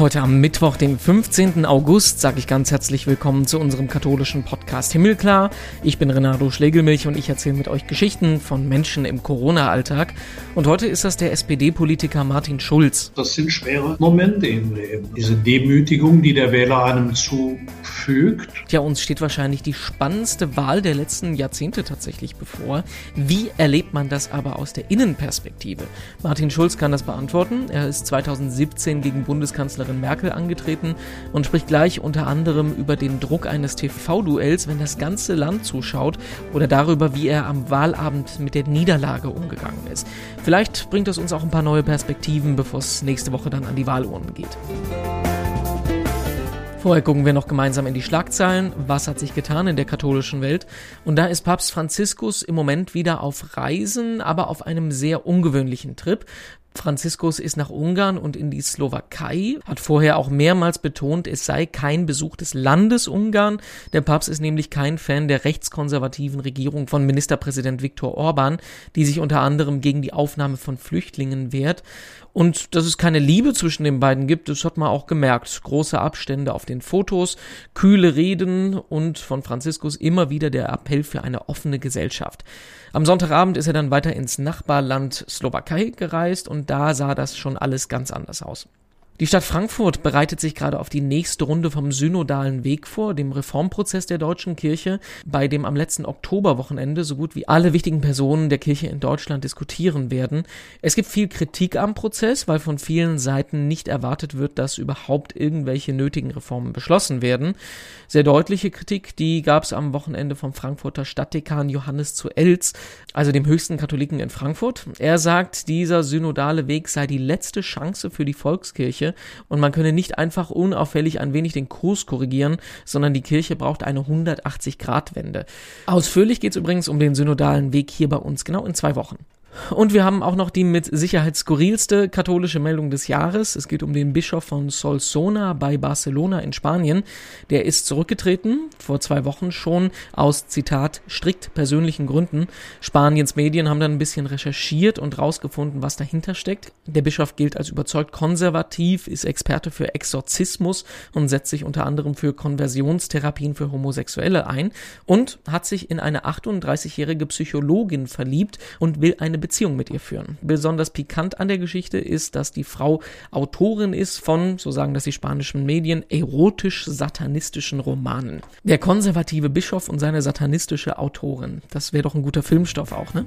Heute am Mittwoch, dem 15. August, sage ich ganz herzlich willkommen zu unserem katholischen Podcast Himmelklar. Ich bin Renato Schlegelmilch und ich erzähle mit euch Geschichten von Menschen im Corona-Alltag. Und heute ist das der SPD-Politiker Martin Schulz. Das sind schwere Momente im Leben. Diese Demütigung, die der Wähler einem zufügt. Tja, uns steht wahrscheinlich die spannendste Wahl der letzten Jahrzehnte tatsächlich bevor. Wie erlebt man das aber aus der Innenperspektive? Martin Schulz kann das beantworten. Er ist 2017 gegen Bundeskanzlerin Kanzlerin Merkel angetreten und spricht gleich unter anderem über den Druck eines TV-Duells, wenn das ganze Land zuschaut oder darüber, wie er am Wahlabend mit der Niederlage umgegangen ist. Vielleicht bringt es uns auch ein paar neue Perspektiven, bevor es nächste Woche dann an die Wahlurnen geht. Vorher gucken wir noch gemeinsam in die Schlagzeilen. Was hat sich getan in der katholischen Welt? Und da ist Papst Franziskus im Moment wieder auf Reisen, aber auf einem sehr ungewöhnlichen Trip. Franziskus ist nach Ungarn und in die Slowakei, hat vorher auch mehrmals betont, es sei kein Besuch des Landes Ungarn. Der Papst ist nämlich kein Fan der rechtskonservativen Regierung von Ministerpräsident Viktor Orban, die sich unter anderem gegen die Aufnahme von Flüchtlingen wehrt. Und dass es keine Liebe zwischen den beiden gibt, das hat man auch gemerkt. Große Abstände auf den Fotos, kühle Reden und von Franziskus immer wieder der Appell für eine offene Gesellschaft. Am Sonntagabend ist er dann weiter ins Nachbarland Slowakei gereist und da sah das schon alles ganz anders aus. Die Stadt Frankfurt bereitet sich gerade auf die nächste Runde vom synodalen Weg vor, dem Reformprozess der deutschen Kirche, bei dem am letzten Oktoberwochenende so gut wie alle wichtigen Personen der Kirche in Deutschland diskutieren werden. Es gibt viel Kritik am Prozess, weil von vielen Seiten nicht erwartet wird, dass überhaupt irgendwelche nötigen Reformen beschlossen werden. Sehr deutliche Kritik, die gab es am Wochenende vom Frankfurter Stadtdekan Johannes zu Elz, also dem höchsten Katholiken in Frankfurt. Er sagt, dieser synodale Weg sei die letzte Chance für die Volkskirche, und man könne nicht einfach unauffällig ein wenig den Kurs korrigieren, sondern die Kirche braucht eine 180-Grad-Wende. Ausführlich geht es übrigens um den synodalen Weg hier bei uns genau in zwei Wochen. Und wir haben auch noch die mit Sicherheit skurrilste katholische Meldung des Jahres. Es geht um den Bischof von Solsona bei Barcelona in Spanien. Der ist zurückgetreten, vor zwei Wochen schon, aus, Zitat, strikt persönlichen Gründen. Spaniens Medien haben dann ein bisschen recherchiert und rausgefunden, was dahinter steckt. Der Bischof gilt als überzeugt konservativ, ist Experte für Exorzismus und setzt sich unter anderem für Konversionstherapien für Homosexuelle ein und hat sich in eine 38-jährige Psychologin verliebt und will eine Beziehung mit ihr führen. Besonders pikant an der Geschichte ist, dass die Frau Autorin ist von, so sagen das die spanischen Medien, erotisch-satanistischen Romanen. Der konservative Bischof und seine satanistische Autorin. Das wäre doch ein guter Filmstoff auch, ne?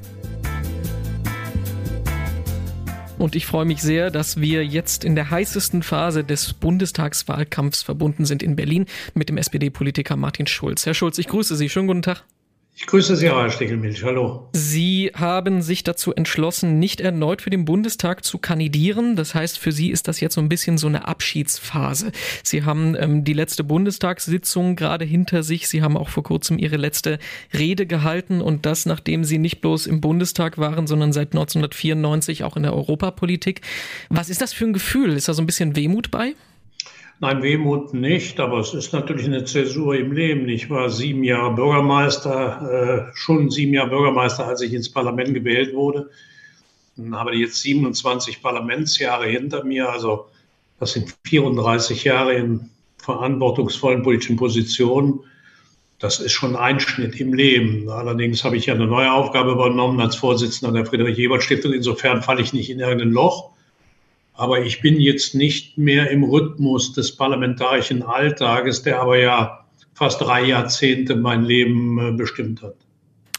Und ich freue mich sehr, dass wir jetzt in der heißesten Phase des Bundestagswahlkampfs verbunden sind in Berlin mit dem SPD-Politiker Martin Schulz. Herr Schulz, ich grüße Sie. Schönen guten Tag. Ich grüße Sie, Herr Steckelmilch. Hallo. Sie haben sich dazu entschlossen, nicht erneut für den Bundestag zu kandidieren. Das heißt, für Sie ist das jetzt so ein bisschen so eine Abschiedsphase. Sie haben ähm, die letzte Bundestagssitzung gerade hinter sich. Sie haben auch vor kurzem Ihre letzte Rede gehalten und das, nachdem Sie nicht bloß im Bundestag waren, sondern seit 1994 auch in der Europapolitik. Was ist das für ein Gefühl? Ist da so ein bisschen Wehmut bei? Nein, Wehmut nicht, aber es ist natürlich eine Zäsur im Leben. Ich war sieben Jahre Bürgermeister, äh, schon sieben Jahre Bürgermeister, als ich ins Parlament gewählt wurde. Dann habe jetzt 27 Parlamentsjahre hinter mir, also das sind 34 Jahre in verantwortungsvollen politischen Positionen. Das ist schon ein Einschnitt im Leben. Allerdings habe ich ja eine neue Aufgabe übernommen als Vorsitzender der Friedrich-Ebert-Stiftung. Insofern falle ich nicht in irgendein Loch. Aber ich bin jetzt nicht mehr im Rhythmus des parlamentarischen Alltages, der aber ja fast drei Jahrzehnte mein Leben äh, bestimmt hat.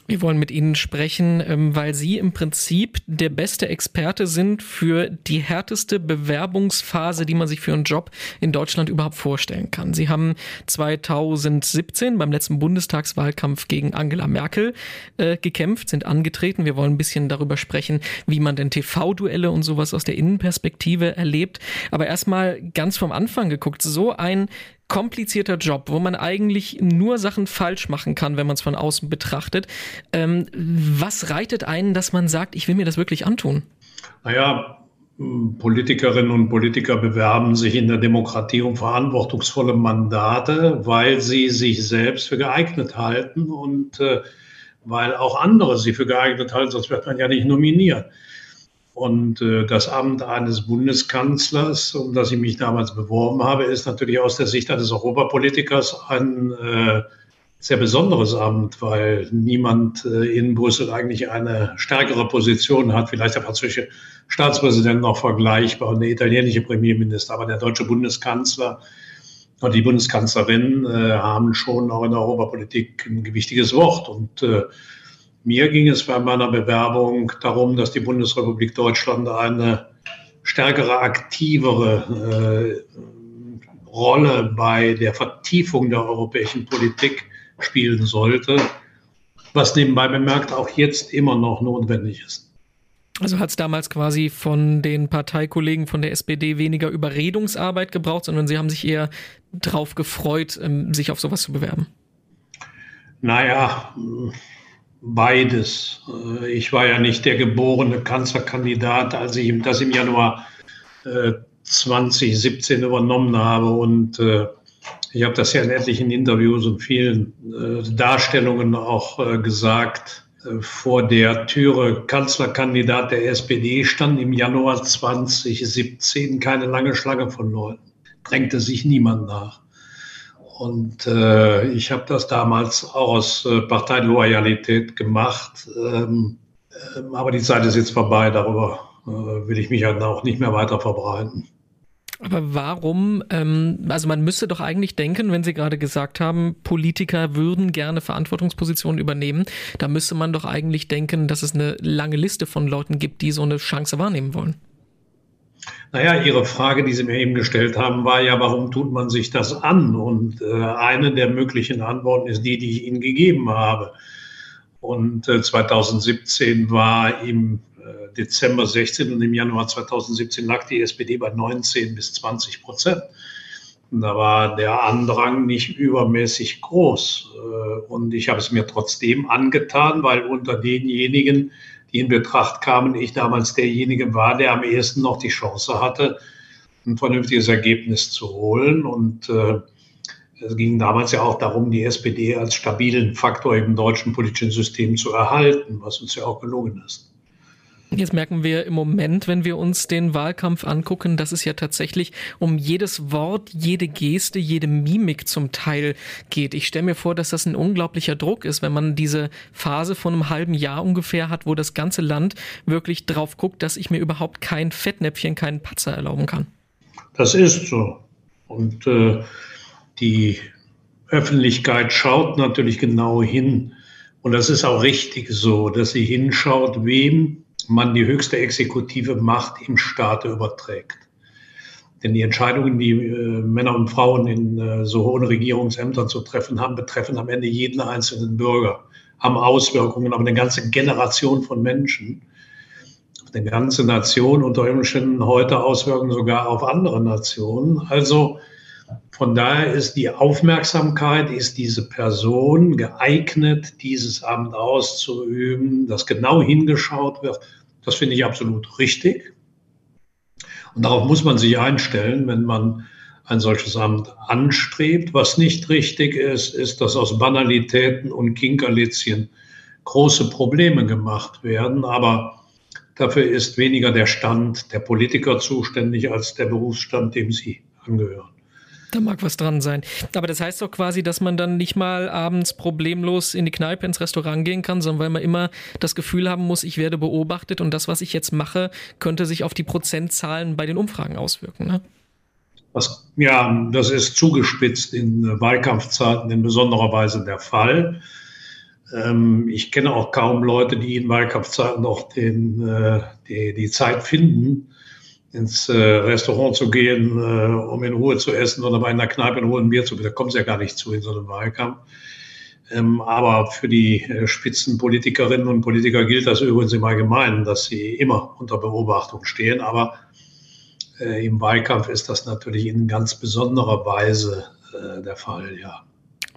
Wir wollen mit Ihnen sprechen, ähm, weil Sie im Prinzip der beste Experte sind für die härteste Bewerbungsphase, die man sich für einen Job in Deutschland überhaupt vorstellen kann. Sie haben 2017 beim letzten Bundestagswahlkampf gegen Angela Merkel äh, gekämpft, sind angetreten. Wir wollen ein bisschen darüber sprechen, wie man denn TV-Duelle und sowas aus der Innenperspektive erlebt. Aber erstmal ganz vom Anfang geguckt. So ein komplizierter Job, wo man eigentlich nur Sachen falsch machen kann, wenn man es von außen betrachtet. Ähm, was reitet einen, dass man sagt, ich will mir das wirklich antun? Naja, Politikerinnen und Politiker bewerben sich in der Demokratie um verantwortungsvolle Mandate, weil sie sich selbst für geeignet halten und äh, weil auch andere sie für geeignet halten, sonst wird man ja nicht nominiert. Und äh, das Amt eines Bundeskanzlers, um das ich mich damals beworben habe, ist natürlich aus der Sicht eines Europapolitikers ein äh, sehr besonderes Amt, weil niemand äh, in Brüssel eigentlich eine stärkere Position hat. Vielleicht der französische Staatspräsident noch vergleichbar und der italienische Premierminister, aber der deutsche Bundeskanzler und die Bundeskanzlerin äh, haben schon auch in der Europapolitik ein gewichtiges Wort. Und äh, mir ging es bei meiner Bewerbung darum, dass die Bundesrepublik Deutschland eine stärkere, aktivere äh, Rolle bei der Vertiefung der europäischen Politik spielen sollte, was nebenbei bemerkt auch jetzt immer noch notwendig ist. Also hat es damals quasi von den Parteikollegen von der SPD weniger Überredungsarbeit gebraucht, sondern sie haben sich eher drauf gefreut, ähm, sich auf sowas zu bewerben? Naja, beides. Äh, ich war ja nicht der geborene Kanzlerkandidat, als ich das im Januar 2017 äh, übernommen habe. Und äh, ich habe das ja in etlichen Interviews und vielen Darstellungen auch gesagt. Vor der Türe Kanzlerkandidat der SPD stand im Januar 2017 keine lange Schlange von Leuten. Drängte sich niemand nach. Und äh, ich habe das damals auch aus äh, Parteiloyalität gemacht. Ähm, äh, aber die Zeit ist jetzt vorbei. Darüber äh, will ich mich halt auch nicht mehr weiter verbreiten. Aber warum, ähm, also man müsste doch eigentlich denken, wenn Sie gerade gesagt haben, Politiker würden gerne Verantwortungspositionen übernehmen, da müsste man doch eigentlich denken, dass es eine lange Liste von Leuten gibt, die so eine Chance wahrnehmen wollen. Naja, Ihre Frage, die Sie mir eben gestellt haben, war ja, warum tut man sich das an? Und äh, eine der möglichen Antworten ist die, die ich Ihnen gegeben habe. Und äh, 2017 war im äh, Dezember 16 und im Januar 2017 lag die SPD bei 19 bis 20 Prozent. Und da war der Andrang nicht übermäßig groß. Äh, und ich habe es mir trotzdem angetan, weil unter denjenigen, die in Betracht kamen, ich damals derjenige war, der am ehesten noch die Chance hatte, ein vernünftiges Ergebnis zu holen. Und äh, es ging damals ja auch darum, die SPD als stabilen Faktor im deutschen politischen System zu erhalten, was uns ja auch gelungen ist. Jetzt merken wir im Moment, wenn wir uns den Wahlkampf angucken, dass es ja tatsächlich um jedes Wort, jede Geste, jede Mimik zum Teil geht. Ich stelle mir vor, dass das ein unglaublicher Druck ist, wenn man diese Phase von einem halben Jahr ungefähr hat, wo das ganze Land wirklich drauf guckt, dass ich mir überhaupt kein Fettnäpfchen, keinen Patzer erlauben kann. Das ist so. Und äh, die Öffentlichkeit schaut natürlich genau hin. Und das ist auch richtig so, dass sie hinschaut, wem man die höchste exekutive Macht im Staate überträgt. Denn die Entscheidungen, die äh, Männer und Frauen in äh, so hohen Regierungsämtern zu treffen haben, betreffen am Ende jeden einzelnen Bürger, haben Auswirkungen auf eine ganze Generation von Menschen, auf eine ganze Nation, unter Umständen heute Auswirkungen sogar auf andere Nationen. Also von daher ist die Aufmerksamkeit, ist diese Person geeignet, dieses Amt auszuüben, dass genau hingeschaut wird. Das finde ich absolut richtig. Und darauf muss man sich einstellen, wenn man ein solches Amt anstrebt. Was nicht richtig ist, ist, dass aus Banalitäten und Kinkerlitzchen große Probleme gemacht werden. Aber dafür ist weniger der Stand der Politiker zuständig als der Berufsstand, dem sie angehören. Da mag was dran sein. Aber das heißt doch quasi, dass man dann nicht mal abends problemlos in die Kneipe, ins Restaurant gehen kann, sondern weil man immer das Gefühl haben muss, ich werde beobachtet und das, was ich jetzt mache, könnte sich auf die Prozentzahlen bei den Umfragen auswirken. Ne? Was, ja, das ist zugespitzt in Wahlkampfzeiten in besonderer Weise der Fall. Ähm, ich kenne auch kaum Leute, die in Wahlkampfzeiten noch den, äh, die, die Zeit finden, ins äh, Restaurant zu gehen, äh, um in Ruhe zu essen oder bei einer Kneipe in Ruhe ein Bier zu Da kommt es ja gar nicht zu in so einem Wahlkampf. Ähm, aber für die äh, Spitzenpolitikerinnen und Politiker gilt das übrigens im Allgemeinen, dass sie immer unter Beobachtung stehen. Aber im Wahlkampf ist das natürlich in ganz besonderer Weise der Fall, ja.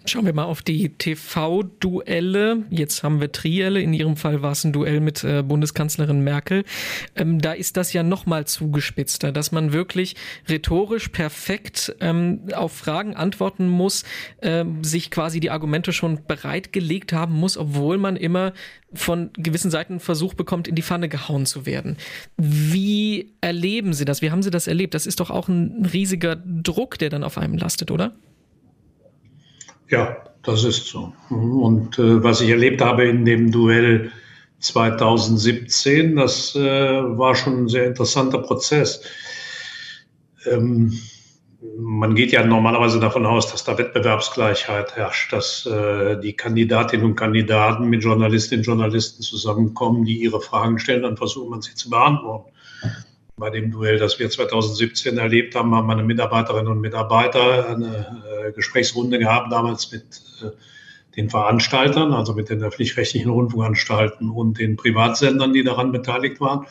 Schauen wir mal auf die TV-Duelle. Jetzt haben wir Trielle. In Ihrem Fall war es ein Duell mit äh, Bundeskanzlerin Merkel. Ähm, da ist das ja noch mal zugespitzter, dass man wirklich rhetorisch perfekt ähm, auf Fragen antworten muss, äh, sich quasi die Argumente schon bereitgelegt haben muss, obwohl man immer von gewissen Seiten Versuch bekommt, in die Pfanne gehauen zu werden. Wie erleben Sie das? Wie haben Sie das erlebt? Das ist doch auch ein riesiger Druck, der dann auf einem lastet, oder? Ja, das ist so. Und äh, was ich erlebt habe in dem Duell 2017, das äh, war schon ein sehr interessanter Prozess. Ähm, man geht ja normalerweise davon aus, dass da Wettbewerbsgleichheit herrscht, dass äh, die Kandidatinnen und Kandidaten mit Journalistinnen und Journalisten zusammenkommen, die ihre Fragen stellen, dann versucht man sie zu beantworten bei dem Duell, das wir 2017 erlebt haben, haben meine Mitarbeiterinnen und Mitarbeiter eine äh, Gesprächsrunde gehabt, damals mit äh, den Veranstaltern, also mit den öffentlich-rechtlichen Rundfunkanstalten und den Privatsendern, die daran beteiligt waren.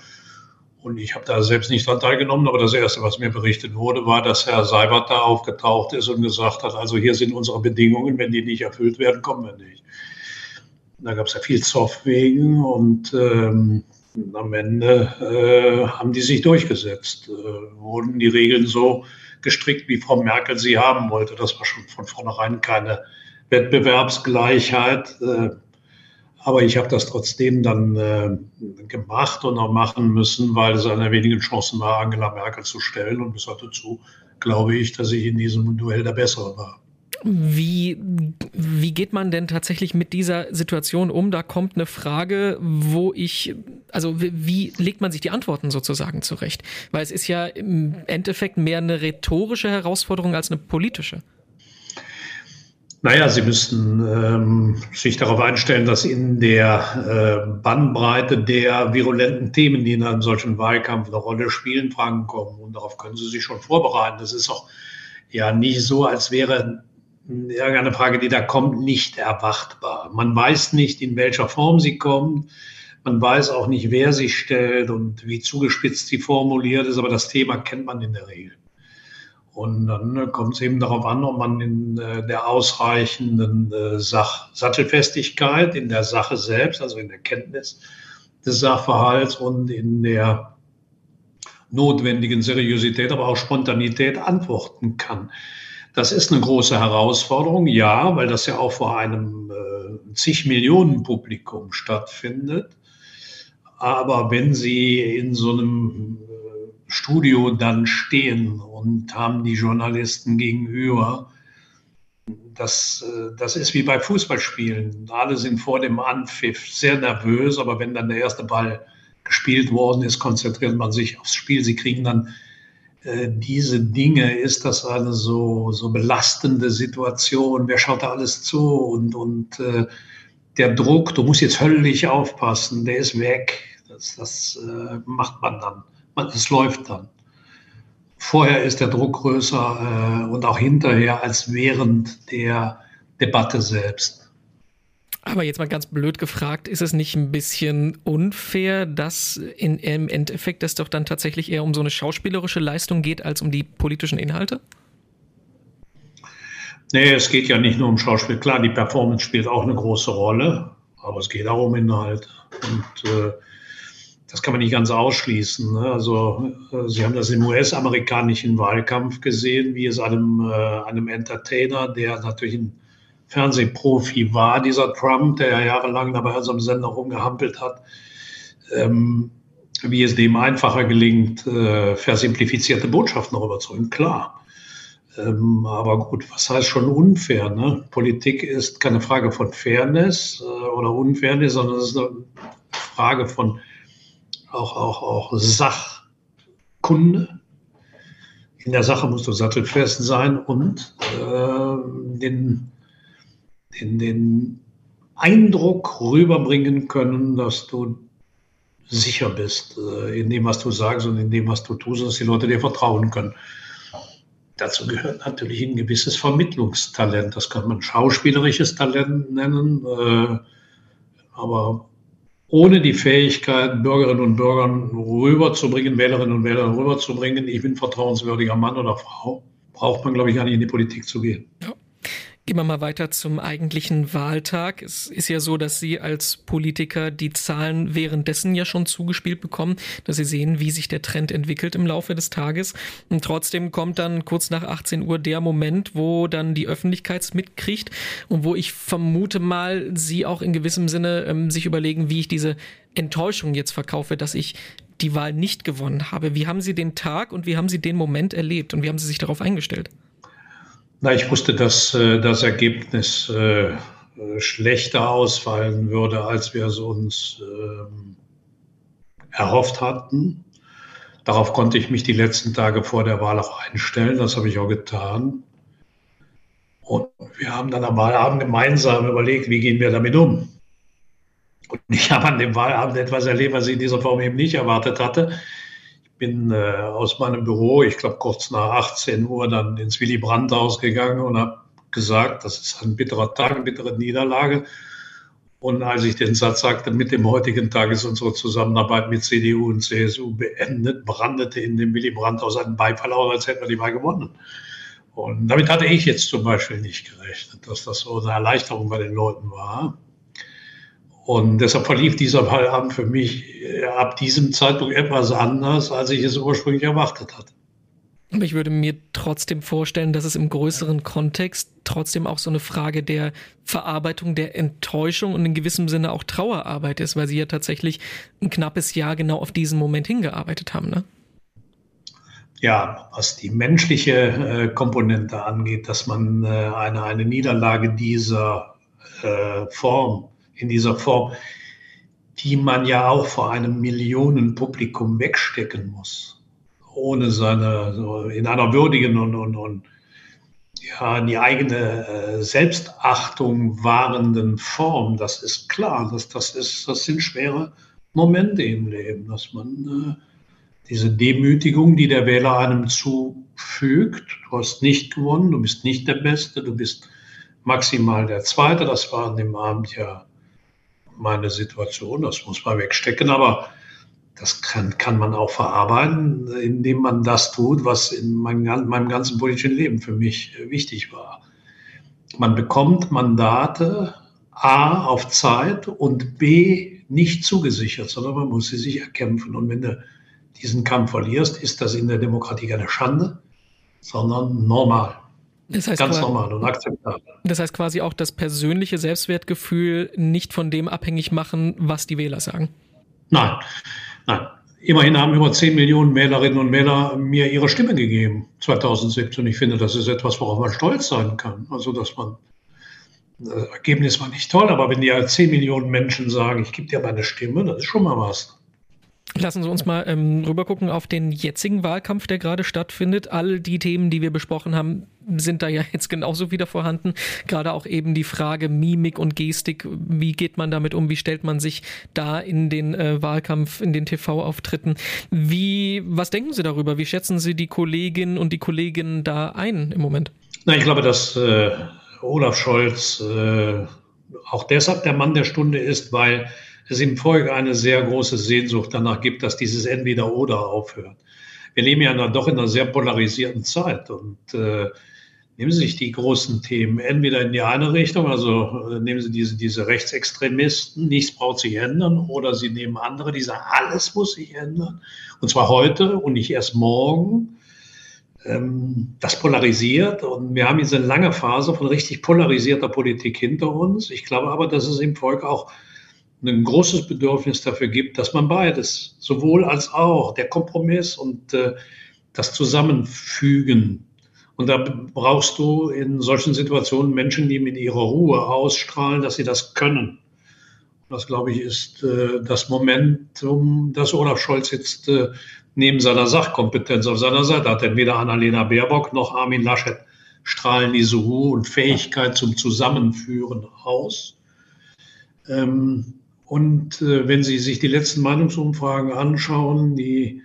Und ich habe da selbst nicht daran teilgenommen, aber das Erste, was mir berichtet wurde, war, dass Herr Seibert da aufgetaucht ist und gesagt hat, also hier sind unsere Bedingungen, wenn die nicht erfüllt werden, kommen wir nicht. Da gab es ja viel Zoff wegen und ähm, am Ende äh, haben die sich durchgesetzt, äh, wurden die Regeln so gestrickt, wie Frau Merkel sie haben wollte. Das war schon von vornherein keine Wettbewerbsgleichheit. Äh, aber ich habe das trotzdem dann äh, gemacht und auch machen müssen, weil es eine der wenigen Chancen war, Angela Merkel zu stellen. Und bis heute zu glaube ich, dass ich in diesem Duell der Bessere war. Wie, wie geht man denn tatsächlich mit dieser Situation um? Da kommt eine Frage, wo ich, also wie, legt man sich die Antworten sozusagen zurecht? Weil es ist ja im Endeffekt mehr eine rhetorische Herausforderung als eine politische. Naja, Sie müssten ähm, sich darauf einstellen, dass in der äh, Bandbreite der virulenten Themen, die in einem solchen Wahlkampf eine Rolle spielen, Fragen kommen. Und darauf können Sie sich schon vorbereiten. Das ist auch ja nicht so, als wäre irgendeine Frage, die da kommt, nicht erwartbar. Man weiß nicht, in welcher Form sie kommt. Man weiß auch nicht, wer sie stellt und wie zugespitzt sie formuliert ist, aber das Thema kennt man in der Regel. Und dann kommt es eben darauf an, ob man in äh, der ausreichenden äh, Sach Sattelfestigkeit, in der Sache selbst, also in der Kenntnis des Sachverhalts und in der notwendigen Seriosität, aber auch Spontanität antworten kann. Das ist eine große Herausforderung, ja, weil das ja auch vor einem äh, zig Millionen Publikum stattfindet. Aber wenn Sie in so einem äh, Studio dann stehen und haben die Journalisten gegenüber, das, äh, das ist wie bei Fußballspielen. Alle sind vor dem Anpfiff sehr nervös, aber wenn dann der erste Ball gespielt worden ist, konzentriert man sich aufs Spiel. Sie kriegen dann diese Dinge, ist das eine so, so belastende Situation? Wer schaut da alles zu? Und, und äh, der Druck, du musst jetzt höllisch aufpassen, der ist weg. Das, das äh, macht man dann. Es läuft dann. Vorher ist der Druck größer äh, und auch hinterher als während der Debatte selbst. Aber jetzt mal ganz blöd gefragt, ist es nicht ein bisschen unfair, dass in, im Endeffekt es doch dann tatsächlich eher um so eine schauspielerische Leistung geht, als um die politischen Inhalte? Nee, es geht ja nicht nur um Schauspiel. Klar, die Performance spielt auch eine große Rolle, aber es geht auch um Inhalt. Und äh, das kann man nicht ganz ausschließen. Ne? Also, äh, Sie haben das im US-amerikanischen Wahlkampf gesehen, wie es einem, äh, einem Entertainer, der natürlich ein Fernsehprofi war, dieser Trump, der ja jahrelang dabei an so einem Sender rumgehampelt hat, ähm, wie es dem einfacher gelingt, äh, versimplifizierte Botschaften rüberzubringen. Klar. Ähm, aber gut, was heißt schon unfair? Ne? Politik ist keine Frage von Fairness äh, oder Unfairness, sondern es ist eine Frage von auch, auch, auch Sachkunde. In der Sache musst du sattelfest sein und äh, den den, den Eindruck rüberbringen können, dass du sicher bist äh, in dem, was du sagst und in dem, was du tust, dass die Leute dir vertrauen können. Dazu gehört natürlich ein gewisses Vermittlungstalent. Das kann man schauspielerisches Talent nennen, äh, aber ohne die Fähigkeit, Bürgerinnen und Bürgern rüberzubringen, Wählerinnen und Wähler rüberzubringen, ich bin vertrauenswürdiger Mann oder Frau, braucht man, glaube ich, gar nicht in die Politik zu gehen. Ja. Gehen wir mal weiter zum eigentlichen Wahltag. Es ist ja so, dass Sie als Politiker die Zahlen währenddessen ja schon zugespielt bekommen, dass Sie sehen, wie sich der Trend entwickelt im Laufe des Tages. Und trotzdem kommt dann kurz nach 18 Uhr der Moment, wo dann die Öffentlichkeit mitkriegt und wo ich vermute mal, Sie auch in gewissem Sinne ähm, sich überlegen, wie ich diese Enttäuschung jetzt verkaufe, dass ich die Wahl nicht gewonnen habe. Wie haben Sie den Tag und wie haben Sie den Moment erlebt und wie haben Sie sich darauf eingestellt? Na, ich wusste, dass äh, das Ergebnis äh, schlechter ausfallen würde, als wir es uns äh, erhofft hatten. Darauf konnte ich mich die letzten Tage vor der Wahl auch einstellen. Das habe ich auch getan. Und wir haben dann am Wahlabend gemeinsam überlegt, wie gehen wir damit um. Und ich habe an dem Wahlabend etwas erlebt, was ich in dieser Form eben nicht erwartet hatte bin äh, aus meinem Büro, ich glaube kurz nach 18 Uhr, dann ins Willy Brandt-Haus gegangen und habe gesagt, das ist ein bitterer Tag, eine bittere Niederlage. Und als ich den Satz sagte, mit dem heutigen Tag ist unsere Zusammenarbeit mit CDU und CSU beendet, brandete in dem Willy Brandt-Haus ein Beifall aus, als hätten wir die Wahl gewonnen. Und damit hatte ich jetzt zum Beispiel nicht gerechnet, dass das so eine Erleichterung bei den Leuten war. Und deshalb verlief dieser Wahlabend für mich äh, ab diesem Zeitpunkt etwas anders, als ich es ursprünglich erwartet hatte. Aber ich würde mir trotzdem vorstellen, dass es im größeren Kontext trotzdem auch so eine Frage der Verarbeitung der Enttäuschung und in gewissem Sinne auch Trauerarbeit ist, weil Sie ja tatsächlich ein knappes Jahr genau auf diesen Moment hingearbeitet haben, ne? Ja, was die menschliche äh, Komponente angeht, dass man äh, eine, eine Niederlage dieser äh, Form in dieser Form, die man ja auch vor einem Millionenpublikum wegstecken muss, ohne seine, so in einer würdigen und, und, und ja, die eigene äh, Selbstachtung wahrenden Form. Das ist klar, dass das ist, das sind schwere Momente im Leben, dass man äh, diese Demütigung, die der Wähler einem zufügt, du hast nicht gewonnen, du bist nicht der Beste, du bist maximal der Zweite, das war an dem Abend ja meine Situation, das muss man wegstecken, aber das kann, kann man auch verarbeiten, indem man das tut, was in meinem, meinem ganzen politischen Leben für mich wichtig war. Man bekommt Mandate A auf Zeit und B nicht zugesichert, sondern man muss sie sich erkämpfen. Und wenn du diesen Kampf verlierst, ist das in der Demokratie keine Schande, sondern normal. Das heißt Ganz normal und akzeptabel. Das heißt quasi auch das persönliche Selbstwertgefühl nicht von dem abhängig machen, was die Wähler sagen. Nein, nein. Immerhin haben über 10 Millionen Wählerinnen und Wähler mir ihre Stimme gegeben 2017. Und ich finde, das ist etwas, worauf man stolz sein kann. Also, dass man, das Ergebnis war nicht toll, aber wenn die 10 Millionen Menschen sagen, ich gebe dir meine Stimme, das ist schon mal was. Lassen Sie uns mal ähm, rübergucken auf den jetzigen Wahlkampf, der gerade stattfindet. All die Themen, die wir besprochen haben, sind da ja jetzt genauso wieder vorhanden. Gerade auch eben die Frage Mimik und Gestik. Wie geht man damit um? Wie stellt man sich da in den äh, Wahlkampf, in den TV-Auftritten? Wie, was denken Sie darüber? Wie schätzen Sie die Kolleginnen und die Kollegen da ein im Moment? Na, ich glaube, dass äh, Olaf Scholz äh, auch deshalb der Mann der Stunde ist, weil es im Volk eine sehr große Sehnsucht danach gibt, dass dieses Entweder-Oder aufhört. Wir leben ja doch in einer sehr polarisierten Zeit und äh, nehmen Sie sich die großen Themen entweder in die eine Richtung, also äh, nehmen Sie diese, diese Rechtsextremisten, nichts braucht sich ändern, oder Sie nehmen andere, die sagen, alles muss sich ändern, und zwar heute und nicht erst morgen. Ähm, das polarisiert und wir haben jetzt eine lange Phase von richtig polarisierter Politik hinter uns. Ich glaube aber, dass es im Volk auch ein großes Bedürfnis dafür gibt, dass man beides, sowohl als auch, der Kompromiss und äh, das Zusammenfügen. Und da brauchst du in solchen Situationen Menschen, die mit ihrer Ruhe ausstrahlen, dass sie das können. Das, glaube ich, ist äh, das Momentum, das Olaf Scholz jetzt äh, neben seiner Sachkompetenz auf seiner Seite hat. Denn weder Annalena Baerbock noch Armin Laschet strahlen diese Ruhe und Fähigkeit zum Zusammenführen aus. Ähm, und äh, wenn Sie sich die letzten Meinungsumfragen anschauen, die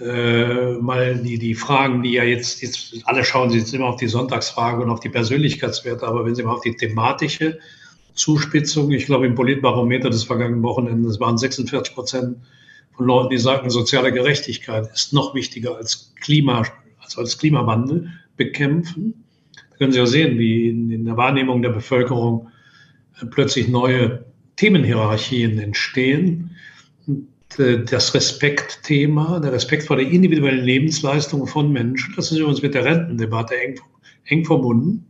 äh, mal die, die Fragen, die ja jetzt, jetzt, alle schauen Sie jetzt immer auf die Sonntagsfrage und auf die Persönlichkeitswerte, aber wenn Sie mal auf die thematische Zuspitzung, ich glaube im Politbarometer des vergangenen Wochenendes waren 46 Prozent von Leuten, die sagten, soziale Gerechtigkeit ist noch wichtiger als Klima, also als Klimawandel bekämpfen. können Sie ja sehen, wie in, in der Wahrnehmung der Bevölkerung äh, plötzlich neue Themenhierarchien entstehen. Äh, das Respektthema, der Respekt vor der individuellen Lebensleistung von Menschen, das ist übrigens mit der Rentendebatte eng, eng verbunden.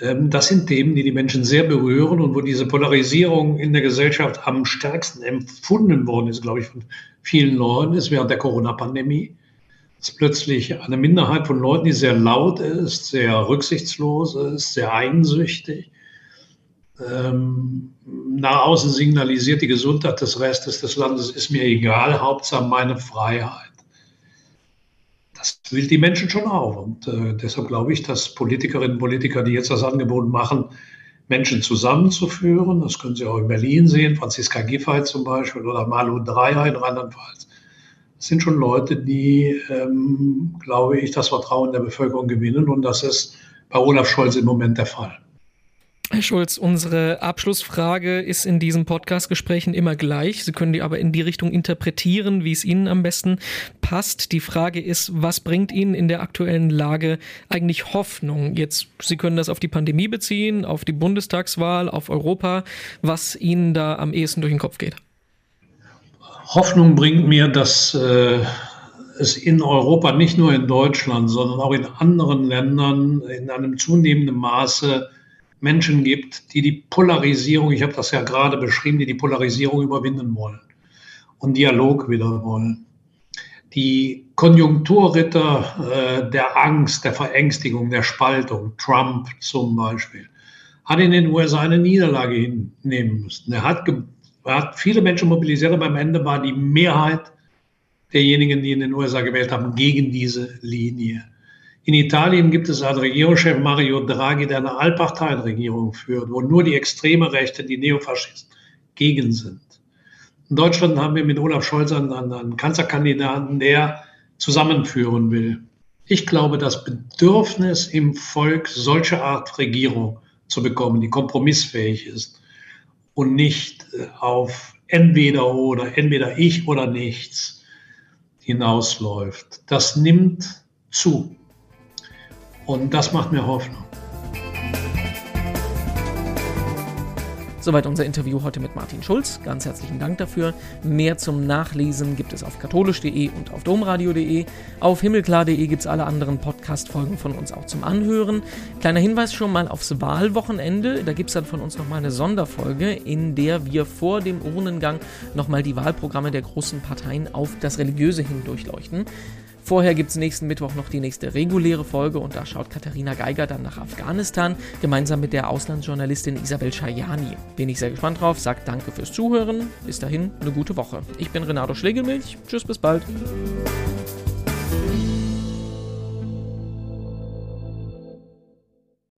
Ähm, das sind Themen, die die Menschen sehr berühren und wo diese Polarisierung in der Gesellschaft am stärksten empfunden worden ist, glaube ich, von vielen Leuten, ist während der Corona-Pandemie. Dass plötzlich eine Minderheit von Leuten, die sehr laut ist, sehr rücksichtslos ist, sehr eigensüchtig, ähm, nach außen signalisiert, die Gesundheit des Restes des Landes ist mir egal, Hauptsache meine Freiheit das will die Menschen schon auch. Und äh, deshalb glaube ich, dass Politikerinnen und Politiker, die jetzt das Angebot machen, Menschen zusammenzuführen, das können Sie auch in Berlin sehen, Franziska Giffey zum Beispiel oder Malu Dreyer in Rheinland-Pfalz, das sind schon Leute, die, ähm, glaube ich, das Vertrauen der Bevölkerung gewinnen. Und das ist bei Olaf Scholz im Moment der Fall. Herr Schulz, unsere Abschlussfrage ist in diesen Podcast-Gesprächen immer gleich. Sie können die aber in die Richtung interpretieren, wie es Ihnen am besten passt. Die Frage ist, was bringt Ihnen in der aktuellen Lage eigentlich Hoffnung? Jetzt, Sie können das auf die Pandemie beziehen, auf die Bundestagswahl, auf Europa, was Ihnen da am ehesten durch den Kopf geht. Hoffnung bringt mir, dass äh, es in Europa, nicht nur in Deutschland, sondern auch in anderen Ländern in einem zunehmenden Maße Menschen gibt, die die Polarisierung, ich habe das ja gerade beschrieben, die die Polarisierung überwinden wollen und Dialog wieder wollen. Die Konjunkturritter äh, der Angst, der Verängstigung, der Spaltung, Trump zum Beispiel, hat in den USA eine Niederlage hinnehmen müssen. Er hat, er hat viele Menschen mobilisiert, aber am Ende war die Mehrheit derjenigen, die in den USA gewählt haben, gegen diese Linie. In Italien gibt es einen Regierungschef Mario Draghi, der eine Allparteienregierung führt, wo nur die extreme Rechte, die Neofaschisten, gegen sind. In Deutschland haben wir mit Olaf Scholz einen, einen Kanzlerkandidaten, der zusammenführen will. Ich glaube, das Bedürfnis im Volk, solche Art Regierung zu bekommen, die kompromissfähig ist und nicht äh, auf entweder oder, entweder ich oder nichts hinausläuft, das nimmt zu. Und das macht mir Hoffnung. Soweit unser Interview heute mit Martin Schulz. Ganz herzlichen Dank dafür. Mehr zum Nachlesen gibt es auf katholisch.de und auf domradio.de. Auf himmelklar.de gibt es alle anderen Podcast-Folgen von uns auch zum Anhören. Kleiner Hinweis schon mal aufs Wahlwochenende. Da gibt es dann von uns nochmal eine Sonderfolge, in der wir vor dem Urnengang nochmal die Wahlprogramme der großen Parteien auf das Religiöse hin durchleuchten. Vorher gibt es nächsten Mittwoch noch die nächste reguläre Folge und da schaut Katharina Geiger dann nach Afghanistan, gemeinsam mit der Auslandsjournalistin Isabel Schajani. Bin ich sehr gespannt drauf, sagt danke fürs Zuhören. Bis dahin, eine gute Woche. Ich bin Renato Schlegelmilch. Tschüss, bis bald.